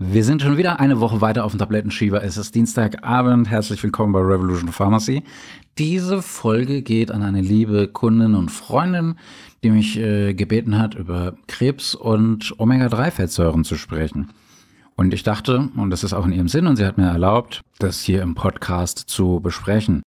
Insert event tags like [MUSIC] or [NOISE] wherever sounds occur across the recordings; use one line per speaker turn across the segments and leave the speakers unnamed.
Wir sind schon wieder eine Woche weiter auf dem Tablettenschieber. Es ist Dienstagabend. Herzlich willkommen bei Revolution Pharmacy. Diese Folge geht an eine liebe Kundin und Freundin, die mich äh, gebeten hat, über Krebs und Omega-3-Fettsäuren zu sprechen. Und ich dachte, und das ist auch in ihrem Sinn, und sie hat mir erlaubt, das hier im Podcast zu besprechen.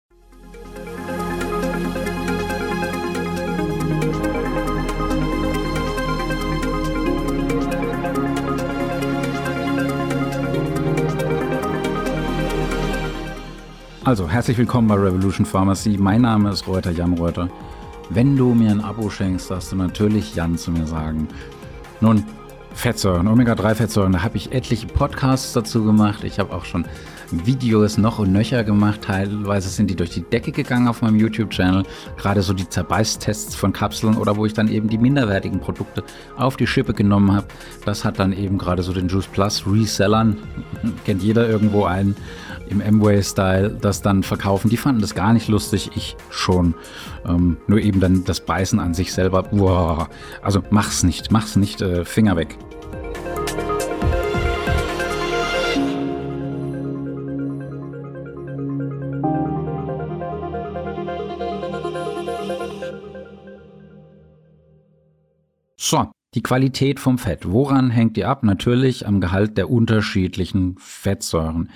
Also, herzlich willkommen bei Revolution Pharmacy. Mein Name ist Reuter Jan Reuter. Wenn du mir ein Abo schenkst, darfst du natürlich Jan zu mir sagen. Nun, Fettsäuren, Omega-3-Fettsäuren, da habe ich etliche Podcasts dazu gemacht. Ich habe auch schon Videos noch und nöcher gemacht. Teilweise sind die durch die Decke gegangen auf meinem YouTube-Channel. Gerade so die Zerbeißtests von Kapseln oder wo ich dann eben die minderwertigen Produkte auf die Schippe genommen habe. Das hat dann eben gerade so den Juice Plus Resellern, [LAUGHS] kennt jeder irgendwo einen, im Amway-Style das dann verkaufen. Die fanden das gar nicht lustig, ich schon. Ähm, nur eben dann das Beißen an sich selber. Boah. Also mach's nicht, mach's nicht, äh, Finger weg. So, die Qualität vom Fett. Woran hängt die ab? Natürlich am Gehalt der unterschiedlichen Fettsäuren.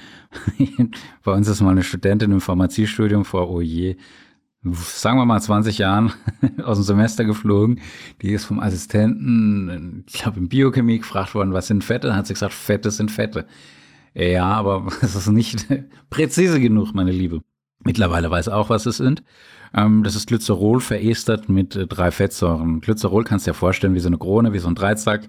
[LAUGHS] Bei uns ist mal eine Studentin im Pharmaziestudium vor, oh je, sagen wir mal 20 Jahren [LAUGHS] aus dem Semester geflogen. Die ist vom Assistenten, ich glaube in Biochemie gefragt worden, was sind Fette? Dann hat sie gesagt, Fette sind Fette. Ja, aber [LAUGHS] es ist nicht präzise genug, meine Liebe. Mittlerweile weiß auch, was es sind. Ähm, das ist Glycerol verestert mit äh, drei Fettsäuren. Glycerol kannst du dir vorstellen wie so eine Krone, wie so ein Dreizack.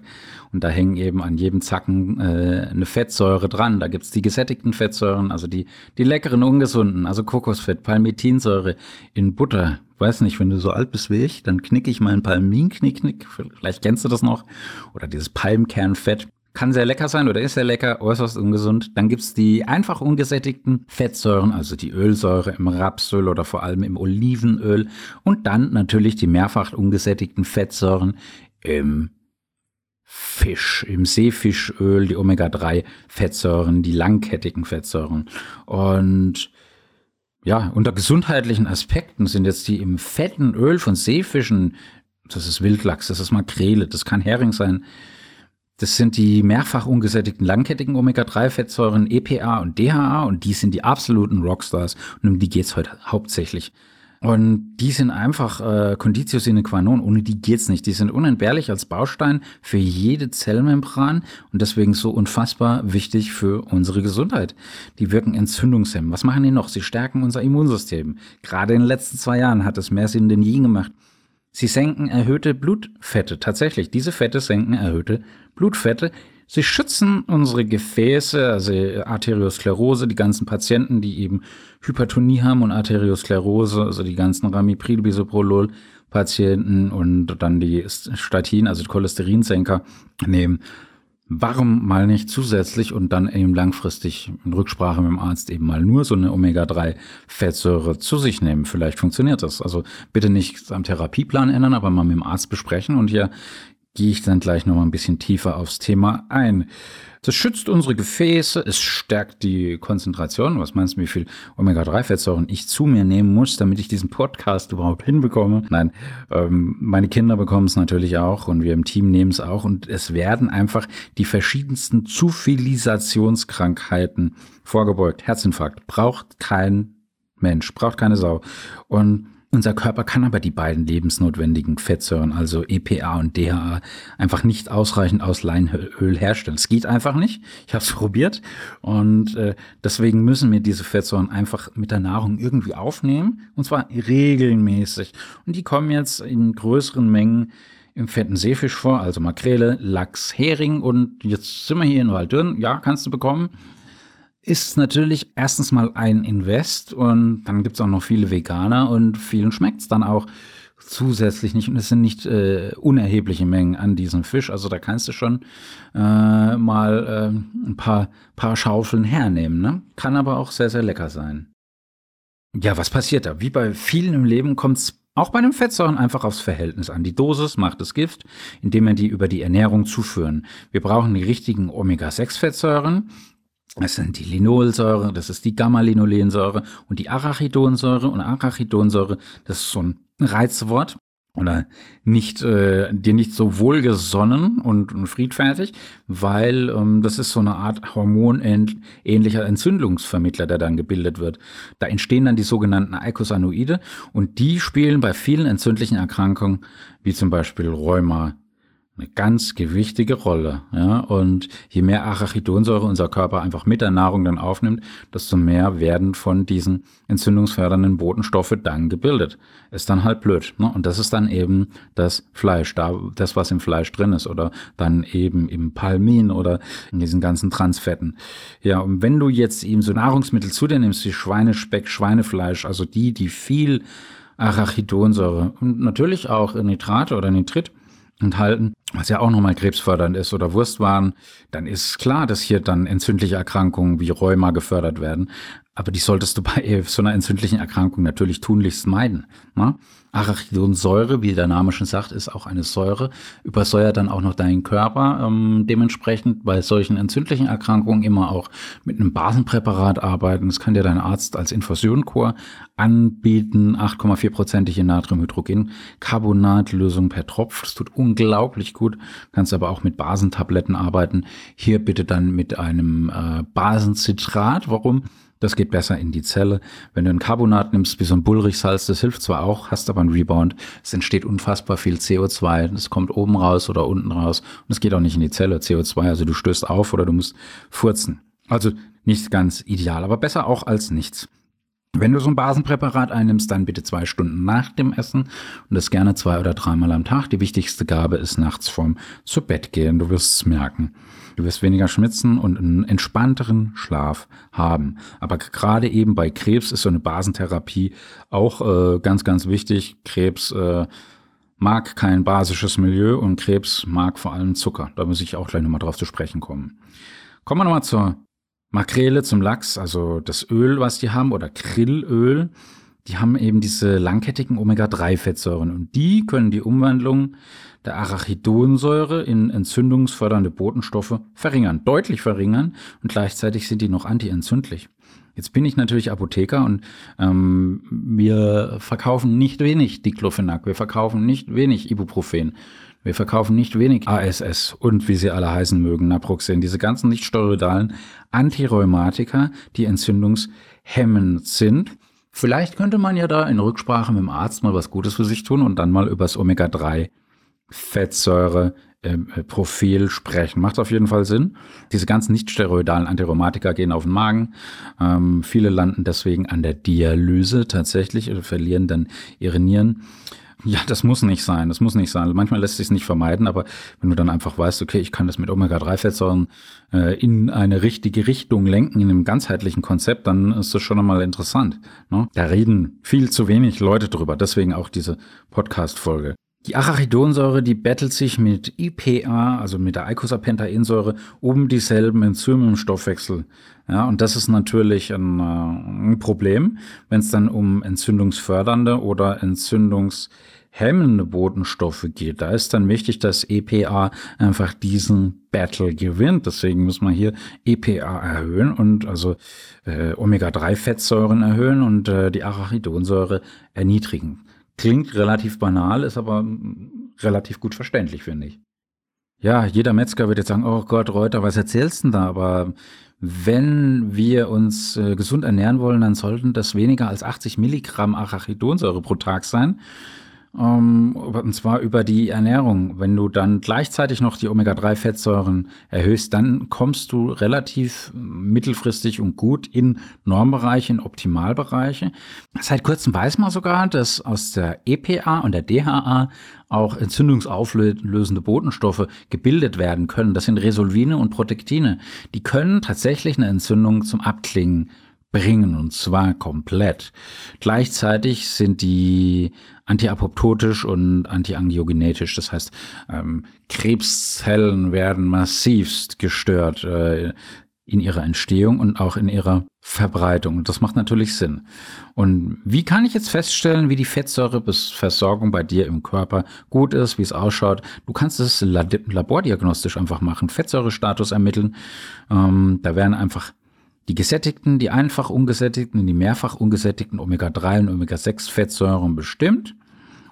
Und da hängen eben an jedem Zacken äh, eine Fettsäure dran. Da gibt's die gesättigten Fettsäuren, also die, die leckeren, ungesunden, also Kokosfett, Palmitinsäure in Butter. Weiß nicht, wenn du so alt bist wie ich, dann knick ich mal ein Palmin-Knick-Knick. Vielleicht kennst du das noch. Oder dieses Palmkernfett kann sehr lecker sein oder ist sehr lecker, äußerst ungesund. Dann gibt's die einfach ungesättigten Fettsäuren, also die Ölsäure im Rapsöl oder vor allem im Olivenöl. Und dann natürlich die mehrfach ungesättigten Fettsäuren im Fisch, im Seefischöl, die Omega-3-Fettsäuren, die langkettigen Fettsäuren. Und ja, unter gesundheitlichen Aspekten sind jetzt die im fetten Öl von Seefischen, das ist Wildlachs, das ist Makrele, das kann Hering sein, das sind die mehrfach ungesättigten langkettigen Omega-3-Fettsäuren EPA und DHA und die sind die absoluten Rockstars und um die geht's heute hauptsächlich. Und die sind einfach äh, Conditio sine qua non, ohne die geht's nicht. Die sind unentbehrlich als Baustein für jede Zellmembran und deswegen so unfassbar wichtig für unsere Gesundheit. Die wirken entzündungshemmend. Was machen die noch? Sie stärken unser Immunsystem. Gerade in den letzten zwei Jahren hat es mehr Sinn denn je gemacht. Sie senken erhöhte Blutfette. Tatsächlich, diese Fette senken erhöhte Blutfette. Sie schützen unsere Gefäße, also Arteriosklerose, die ganzen Patienten, die eben Hypertonie haben und Arteriosklerose, also die ganzen Ramipril, Bisoprolol Patienten und dann die Statin, also Cholesterinsenker nehmen warum mal nicht zusätzlich und dann eben langfristig in Rücksprache mit dem Arzt eben mal nur so eine Omega-3-Fettsäure zu sich nehmen. Vielleicht funktioniert das. Also bitte nicht am Therapieplan ändern, aber mal mit dem Arzt besprechen und hier gehe ich dann gleich noch mal ein bisschen tiefer aufs Thema ein. Das schützt unsere Gefäße, es stärkt die Konzentration. Was meinst du, wie viel Omega-3-Fettsäuren ich zu mir nehmen muss, damit ich diesen Podcast überhaupt hinbekomme? Nein, ähm, meine Kinder bekommen es natürlich auch und wir im Team nehmen es auch. Und es werden einfach die verschiedensten Zufilisationskrankheiten vorgebeugt. Herzinfarkt braucht kein Mensch, braucht keine Sau. Und unser Körper kann aber die beiden lebensnotwendigen Fettsäuren, also EPA und DHA, einfach nicht ausreichend aus Leinöl herstellen. Es geht einfach nicht. Ich habe es [LAUGHS] probiert und äh, deswegen müssen wir diese Fettsäuren einfach mit der Nahrung irgendwie aufnehmen und zwar regelmäßig. Und die kommen jetzt in größeren Mengen im fetten Seefisch vor, also Makrele, Lachs, Hering und jetzt sind wir hier in Waldürn. Ja, kannst du bekommen ist natürlich erstens mal ein Invest und dann gibt es auch noch viele Veganer und vielen schmeckt es dann auch zusätzlich nicht und es sind nicht äh, unerhebliche Mengen an diesem Fisch. Also da kannst du schon äh, mal äh, ein paar, paar Schaufeln hernehmen. Ne? Kann aber auch sehr, sehr lecker sein. Ja, was passiert da? Wie bei vielen im Leben kommt es auch bei den Fettsäuren einfach aufs Verhältnis an. Die Dosis macht das Gift, indem wir die über die Ernährung zuführen. Wir brauchen die richtigen Omega-6-Fettsäuren. Das sind die Linolsäure, das ist die Gamma-Linolensäure und die Arachidonsäure. Und Arachidonsäure, das ist so ein Reizwort oder nicht äh, dir nicht so wohlgesonnen und, und friedfertig, weil ähm, das ist so eine Art hormonähnlicher Entzündungsvermittler, der dann gebildet wird. Da entstehen dann die sogenannten Eicosanoide und die spielen bei vielen entzündlichen Erkrankungen, wie zum Beispiel Rheuma, eine ganz gewichtige Rolle. Ja? Und je mehr Arachidonsäure unser Körper einfach mit der Nahrung dann aufnimmt, desto mehr werden von diesen entzündungsfördernden Botenstoffe dann gebildet. Ist dann halt blöd. Ne? Und das ist dann eben das Fleisch, da, das, was im Fleisch drin ist, oder dann eben im Palmin oder in diesen ganzen Transfetten. Ja, und wenn du jetzt eben so Nahrungsmittel zu dir nimmst, wie Schweinespeck, Schweinefleisch, also die, die viel Arachidonsäure und natürlich auch Nitrate oder Nitrit enthalten, was ja auch nochmal krebsfördernd ist oder Wurstwaren, dann ist klar, dass hier dann entzündliche Erkrankungen wie Rheuma gefördert werden. Aber die solltest du bei [LAUGHS] so einer entzündlichen Erkrankung natürlich tunlichst meiden. Ne? Arachidonsäure, wie der Name schon sagt, ist auch eine Säure, übersäuert dann auch noch deinen Körper. Ähm, dementsprechend bei solchen entzündlichen Erkrankungen immer auch mit einem Basenpräparat arbeiten. Das kann dir dein Arzt als Infusionkur anbieten. 8,4-prozentige Natriumhydrogencarbonat-Lösung per Tropf. Das tut unglaublich gut. Kannst aber auch mit Basentabletten arbeiten. Hier bitte dann mit einem äh, Basenzitrat. Warum? Das geht besser in die Zelle. Wenn du ein Carbonat nimmst, wie so ein Bullrichsalz, das hilft zwar auch, hast aber einen Rebound. Es entsteht unfassbar viel CO2. Das kommt oben raus oder unten raus. Und es geht auch nicht in die Zelle, CO2. Also du stößt auf oder du musst furzen. Also nicht ganz ideal, aber besser auch als nichts. Wenn du so ein Basenpräparat einnimmst, dann bitte zwei Stunden nach dem Essen und das gerne zwei oder dreimal am Tag. Die wichtigste Gabe ist nachts vorm zu Bett gehen. Du wirst es merken. Du wirst weniger schwitzen und einen entspannteren Schlaf haben. Aber gerade eben bei Krebs ist so eine Basentherapie auch äh, ganz, ganz wichtig. Krebs äh, mag kein basisches Milieu und Krebs mag vor allem Zucker. Da muss ich auch gleich nochmal drauf zu sprechen kommen. Kommen wir nochmal zur Makrele, zum Lachs, also das Öl, was die haben, oder Krillöl. Die haben eben diese langkettigen Omega-3-Fettsäuren und die können die Umwandlung der Arachidonsäure in entzündungsfördernde Botenstoffe verringern, deutlich verringern und gleichzeitig sind die noch antientzündlich. Jetzt bin ich natürlich Apotheker und ähm, wir verkaufen nicht wenig Diclofenac, wir verkaufen nicht wenig Ibuprofen, wir verkaufen nicht wenig ASS und wie sie alle heißen mögen, Naproxen, diese ganzen nicht steroidalen Antirheumatika, die entzündungshemmend sind. Vielleicht könnte man ja da in Rücksprache mit dem Arzt mal was Gutes für sich tun und dann mal übers Omega-3 Fettsäure ähm, äh, sprechen. Macht auf jeden Fall Sinn. Diese ganzen nicht-steroidalen Antirheumatika gehen auf den Magen. Ähm, viele landen deswegen an der Dialyse tatsächlich oder verlieren dann ihre Nieren. Ja, das muss nicht sein. Das muss nicht sein. Manchmal lässt sich es nicht vermeiden, aber wenn du dann einfach weißt, okay, ich kann das mit Omega-3-Fettsäuren äh, in eine richtige Richtung lenken, in einem ganzheitlichen Konzept, dann ist das schon einmal interessant. Ne? Da reden viel zu wenig Leute drüber. Deswegen auch diese Podcast-Folge. Die Arachidonsäure, die bettelt sich mit IPA, also mit der Eicosapentaensäure, um dieselben Enzyme im Stoffwechsel. Ja, und das ist natürlich ein, äh, ein Problem, wenn es dann um entzündungsfördernde oder entzündungshemmende Botenstoffe geht. Da ist dann wichtig, dass EPA einfach diesen Battle gewinnt. Deswegen muss man hier EPA erhöhen und also äh, Omega-3-Fettsäuren erhöhen und äh, die Arachidonsäure erniedrigen. Klingt relativ banal, ist aber relativ gut verständlich, finde ich. Ja, jeder Metzger wird jetzt sagen, oh Gott, Reuter, was erzählst du denn da? Aber wenn wir uns äh, gesund ernähren wollen, dann sollten das weniger als 80 Milligramm Arachidonsäure pro Tag sein. Ähm, und zwar über die Ernährung. Wenn du dann gleichzeitig noch die Omega-3-Fettsäuren erhöhst, dann kommst du relativ mittelfristig und gut in Normbereiche, in Optimalbereiche. Seit kurzem weiß man sogar, dass aus der EPA und der DHA auch entzündungsauflösende Botenstoffe gebildet werden können. Das sind Resolvine und Protektine. Die können tatsächlich eine Entzündung zum Abklingen bringen und zwar komplett. Gleichzeitig sind die antiapoptotisch und antiangiogenetisch. Das heißt, ähm, Krebszellen werden massivst gestört. Äh, in ihrer Entstehung und auch in ihrer Verbreitung. Und das macht natürlich Sinn. Und wie kann ich jetzt feststellen, wie die Fettsäureversorgung bei dir im Körper gut ist, wie es ausschaut? Du kannst es labordiagnostisch einfach machen, Fettsäurestatus ermitteln. Ähm, da werden einfach die gesättigten, die einfach ungesättigten die mehrfach ungesättigten Omega-3 und Omega-6 Fettsäuren bestimmt.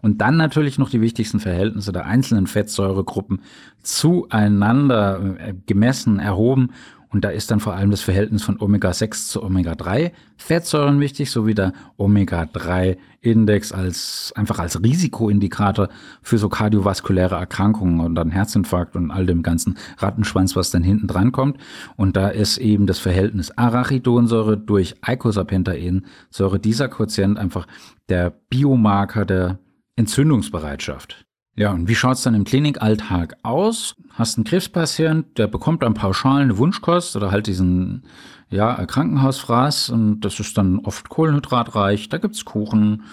Und dann natürlich noch die wichtigsten Verhältnisse der einzelnen Fettsäuregruppen zueinander äh, gemessen, erhoben und da ist dann vor allem das Verhältnis von Omega-6 zu Omega-3-Fettsäuren wichtig, sowie der Omega-3-Index als einfach als Risikoindikator für so kardiovaskuläre Erkrankungen und dann Herzinfarkt und all dem ganzen Rattenschwanz, was dann hinten dran kommt. Und da ist eben das Verhältnis Arachidonsäure durch Eicosapentaensäure, dieser Quotient einfach der Biomarker der Entzündungsbereitschaft. Ja, und wie schaut's dann im Klinikalltag aus? Hast einen Krebspatient, der bekommt dann pauschal eine Wunschkost oder halt diesen ja, Krankenhausfraß und das ist dann oft kohlenhydratreich. Da gibt's Kuchen,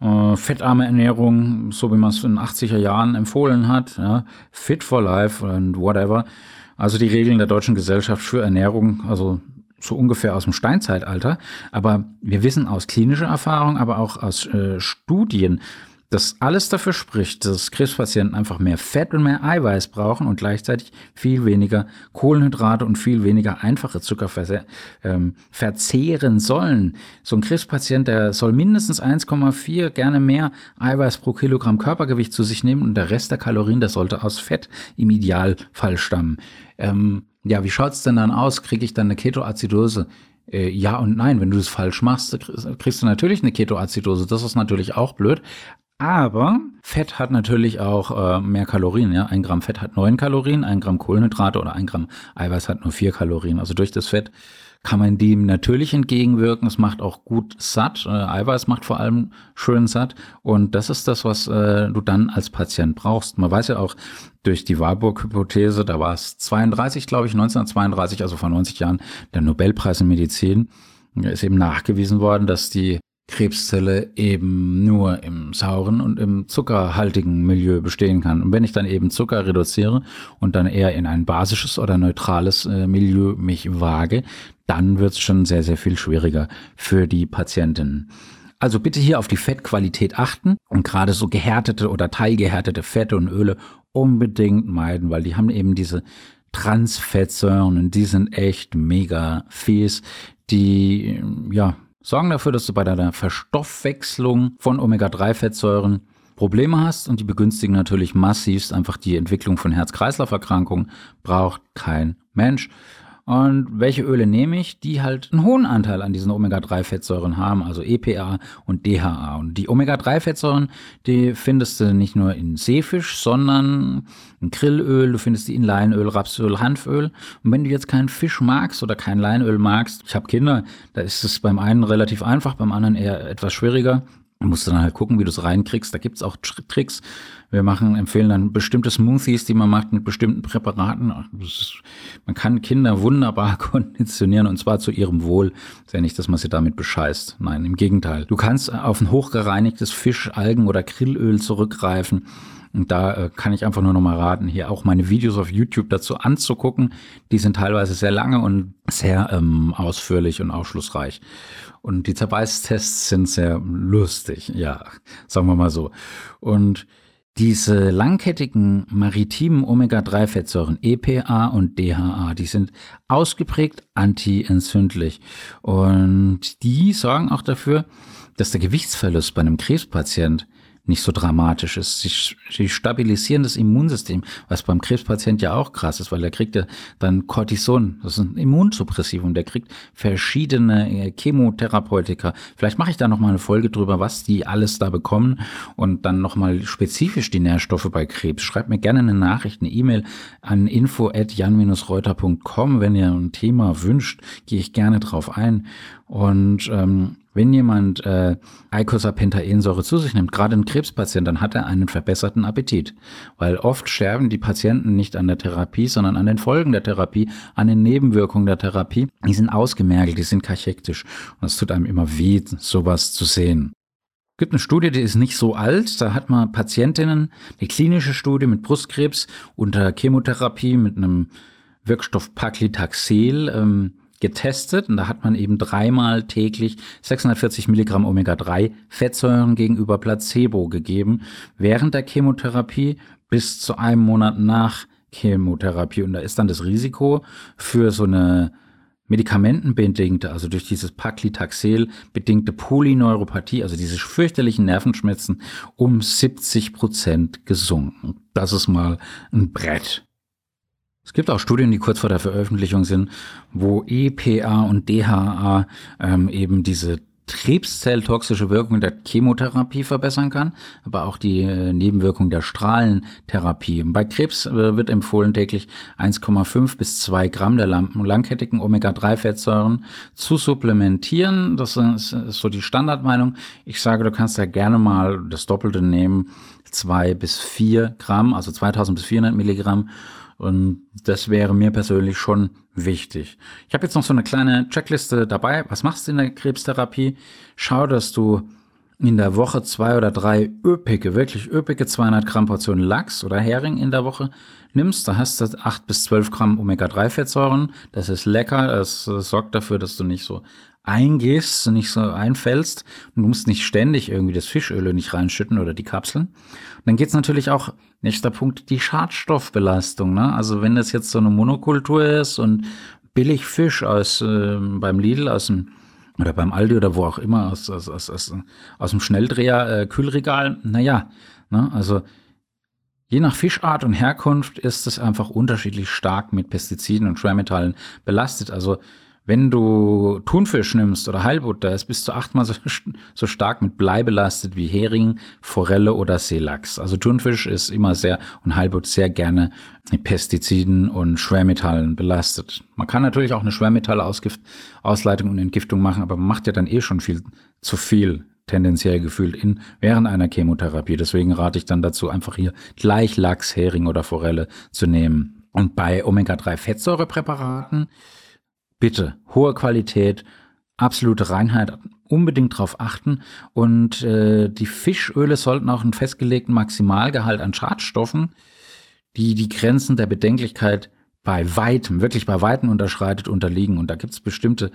äh, fettarme Ernährung, so wie man es in den 80er Jahren empfohlen hat, ja, fit for life und whatever. Also die Regeln der Deutschen Gesellschaft für Ernährung, also so ungefähr aus dem Steinzeitalter. Aber wir wissen aus klinischer Erfahrung, aber auch aus äh, Studien, dass alles dafür spricht, dass Krebspatienten einfach mehr Fett und mehr Eiweiß brauchen und gleichzeitig viel weniger Kohlenhydrate und viel weniger einfache Zucker ähm, verzehren sollen. So ein Krebspatient, der soll mindestens 1,4, gerne mehr Eiweiß pro Kilogramm Körpergewicht zu sich nehmen und der Rest der Kalorien, der sollte aus Fett im Idealfall stammen. Ähm, ja, wie schaut's denn dann aus? Kriege ich dann eine Ketoazidose? Äh, ja und nein, wenn du das falsch machst, kriegst du natürlich eine Ketoazidose. Das ist natürlich auch blöd. Aber Fett hat natürlich auch äh, mehr Kalorien. Ja? Ein Gramm Fett hat neun Kalorien, ein Gramm Kohlenhydrate oder ein Gramm Eiweiß hat nur vier Kalorien. Also durch das Fett kann man dem natürlich entgegenwirken. Es macht auch gut satt. Äh, Eiweiß macht vor allem schön satt. Und das ist das, was äh, du dann als Patient brauchst. Man weiß ja auch durch die Warburg-Hypothese, da war es 32, glaube ich, 1932, also vor 90 Jahren, der Nobelpreis in Medizin, ist eben nachgewiesen worden, dass die Krebszelle eben nur im sauren und im zuckerhaltigen Milieu bestehen kann. Und wenn ich dann eben Zucker reduziere und dann eher in ein basisches oder neutrales äh, Milieu mich wage, dann wird es schon sehr, sehr viel schwieriger für die Patienten. Also bitte hier auf die Fettqualität achten und gerade so gehärtete oder teilgehärtete Fette und Öle unbedingt meiden, weil die haben eben diese Transfettsäuren und die sind echt mega fies. Die, ja, sorgen dafür, dass du bei deiner Verstoffwechslung von Omega-3-Fettsäuren Probleme hast und die begünstigen natürlich massivst einfach die Entwicklung von Herz-Kreislauf-Erkrankungen. Braucht kein Mensch. Und welche Öle nehme ich, die halt einen hohen Anteil an diesen Omega-3-Fettsäuren haben, also EPA und DHA. Und die Omega-3-Fettsäuren, die findest du nicht nur in Seefisch, sondern in Grillöl, du findest die in Leinöl, Rapsöl, Hanföl. Und wenn du jetzt keinen Fisch magst oder kein Leinöl magst, ich habe Kinder, da ist es beim einen relativ einfach, beim anderen eher etwas schwieriger. Du musst dann halt gucken, wie du es reinkriegst. Da gibt's auch Tricks. Wir machen, empfehlen dann bestimmte Smoothies, die man macht mit bestimmten Präparaten. Ist, man kann Kinder wunderbar [LAUGHS] konditionieren und zwar zu ihrem Wohl. Ist ja nicht, dass man sie damit bescheißt. Nein, im Gegenteil. Du kannst auf ein hochgereinigtes Fisch, Algen oder Grillöl zurückgreifen. Und da äh, kann ich einfach nur noch mal raten, hier auch meine Videos auf YouTube dazu anzugucken. Die sind teilweise sehr lange und sehr ähm, ausführlich und aufschlussreich. Und die Zerbeißtests sind sehr lustig, ja, sagen wir mal so. Und diese langkettigen maritimen Omega-3-Fettsäuren EPA und DHA, die sind ausgeprägt antientzündlich. Und die sorgen auch dafür, dass der Gewichtsverlust bei einem Krebspatient nicht so dramatisch ist. Sie, sie stabilisieren das Immunsystem, was beim Krebspatient ja auch krass ist, weil er kriegt ja dann Cortison, das ist ein Immunsuppressivum, der kriegt verschiedene äh, Chemotherapeutika. Vielleicht mache ich da nochmal eine Folge drüber, was die alles da bekommen und dann nochmal spezifisch die Nährstoffe bei Krebs. Schreibt mir gerne eine Nachricht, eine E-Mail an info@jan-reuter.com, wenn ihr ein Thema wünscht, gehe ich gerne drauf ein und ähm, wenn jemand äh, Eicosapentaensäure zu sich nimmt, gerade ein Krebspatient, dann hat er einen verbesserten Appetit. Weil oft sterben die Patienten nicht an der Therapie, sondern an den Folgen der Therapie, an den Nebenwirkungen der Therapie. Die sind ausgemergelt, die sind kachektisch. Und es tut einem immer weh, sowas zu sehen. Es gibt eine Studie, die ist nicht so alt. Da hat man Patientinnen, eine klinische Studie mit Brustkrebs unter Chemotherapie mit einem Wirkstoff Paclitaxel ähm, getestet und da hat man eben dreimal täglich 640 Milligramm Omega-3 Fettsäuren gegenüber Placebo gegeben während der Chemotherapie bis zu einem Monat nach Chemotherapie und da ist dann das Risiko für so eine medikamentenbedingte, also durch dieses Paclitaxel bedingte Polyneuropathie, also diese fürchterlichen Nervenschmerzen, um 70 Prozent gesunken. Das ist mal ein Brett. Es gibt auch Studien, die kurz vor der Veröffentlichung sind, wo EPA und DHA ähm, eben diese krebszelltoxische Wirkung der Chemotherapie verbessern kann, aber auch die äh, Nebenwirkung der Strahlentherapie. Bei Krebs äh, wird empfohlen, täglich 1,5 bis 2 Gramm der langkettigen Omega-3-Fettsäuren zu supplementieren. Das ist, so die Standardmeinung. Ich sage, du kannst da gerne mal das Doppelte nehmen, 2 bis 4 Gramm, also 2000 bis 400 Milligramm und das wäre mir persönlich schon wichtig. Ich habe jetzt noch so eine kleine Checkliste dabei. Was machst du in der Krebstherapie? Schau, dass du in der Woche zwei oder drei üppige, wirklich üppige 200 Gramm Portionen Lachs oder Hering in der Woche nimmst. Da hast du acht bis zwölf Gramm Omega-3-Fettsäuren. Das ist lecker. Das, das sorgt dafür, dass du nicht so eingehst, nicht so einfällst. Du musst nicht ständig irgendwie das Fischöl nicht reinschütten oder die Kapseln. Und dann geht's natürlich auch, nächster Punkt, die Schadstoffbelastung. Ne? Also wenn das jetzt so eine Monokultur ist und billig Fisch aus äh, beim Lidl aus dem oder beim Aldi oder wo auch immer aus, aus, aus, aus, aus dem Schnelldreher äh, Kühlregal, naja, ne? also Je nach Fischart und Herkunft ist es einfach unterschiedlich stark mit Pestiziden und Schwermetallen belastet. Also wenn du Thunfisch nimmst oder Heilbutter, ist bis zu achtmal so, so stark mit Blei belastet wie Hering, Forelle oder Seelachs. Also Thunfisch ist immer sehr und Heilbutt sehr gerne mit Pestiziden und Schwermetallen belastet. Man kann natürlich auch eine Schwermetallausleitung und Entgiftung machen, aber man macht ja dann eh schon viel zu viel tendenziell gefühlt in während einer Chemotherapie. Deswegen rate ich dann dazu, einfach hier gleich Lachs, Hering oder Forelle zu nehmen. Und bei Omega-3-Fettsäurepräparaten bitte hohe Qualität, absolute Reinheit, unbedingt darauf achten. Und äh, die Fischöle sollten auch einen festgelegten Maximalgehalt an Schadstoffen, die die Grenzen der Bedenklichkeit bei weitem, wirklich bei weitem unterschreitet, unterliegen. Und da gibt es bestimmte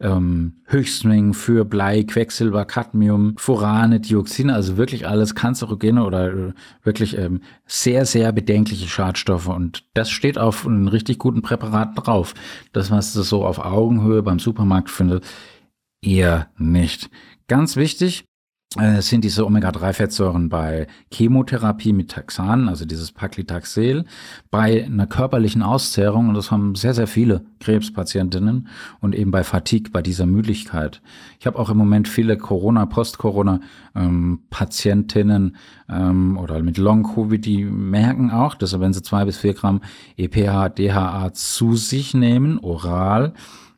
ähm, Höchstmengen für Blei, Quecksilber, Cadmium, Furane, Dioxine, also wirklich alles kanzerogene oder äh, wirklich ähm, sehr, sehr bedenkliche Schadstoffe. Und das steht auf einem richtig guten Präparat drauf. Das, was du so auf Augenhöhe beim Supermarkt findet, eher nicht. Ganz wichtig, sind diese Omega-3-Fettsäuren bei Chemotherapie mit Taxan, also dieses Paclitaxel, bei einer körperlichen Auszehrung, und das haben sehr, sehr viele Krebspatientinnen, und eben bei Fatigue, bei dieser Müdigkeit. Ich habe auch im Moment viele Corona, Post-Corona-Patientinnen ähm, ähm, oder mit Long-Covid, die merken auch, dass wenn sie zwei bis vier Gramm EPH, DHA zu sich nehmen, oral,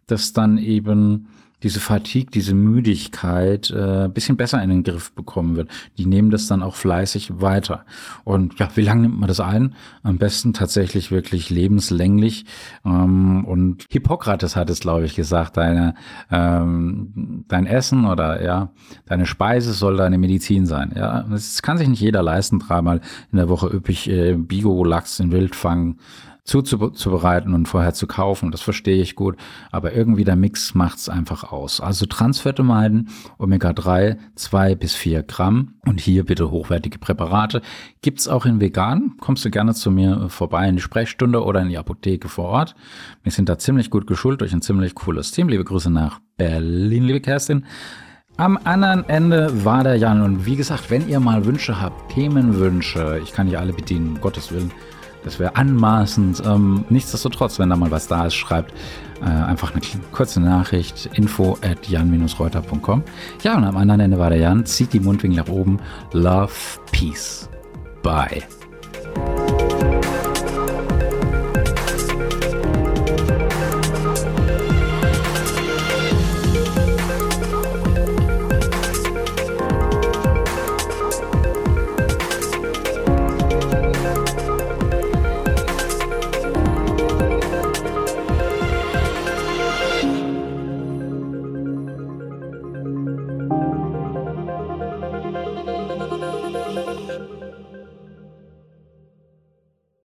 dass dann eben diese Fatigue, diese Müdigkeit äh, bisschen besser in den Griff bekommen wird. Die nehmen das dann auch fleißig weiter. Und ja, wie lange nimmt man das ein? Am besten tatsächlich wirklich lebenslänglich. Ähm, und Hippokrates hat es, glaube ich, gesagt, deine, ähm, dein Essen oder ja, deine Speise soll deine Medizin sein. Ja, das kann sich nicht jeder leisten, dreimal in der Woche üppig äh, Bigo-Lachs in Wildfang zuzubereiten und vorher zu kaufen. Das verstehe ich gut. Aber irgendwie der Mix macht's einfach aus. Also Transfette meiden, Omega-3, zwei bis vier Gramm. Und hier bitte hochwertige Präparate. Gibt's auch in vegan. Kommst du gerne zu mir vorbei in die Sprechstunde oder in die Apotheke vor Ort. Wir sind da ziemlich gut geschult durch ein ziemlich cooles Team. Liebe Grüße nach Berlin, liebe Kerstin. Am anderen Ende war der Jan. Und wie gesagt, wenn ihr mal Wünsche habt, Themenwünsche, ich kann die alle bedienen, um Gottes Willen das wäre anmaßend. Ähm, nichtsdestotrotz, wenn da mal was da ist, schreibt äh, einfach eine kurze Nachricht info at jan-reuter.com. Ja, und am anderen Ende war der Jan, zieht die Mundwinkel nach oben. Love, Peace. Bye.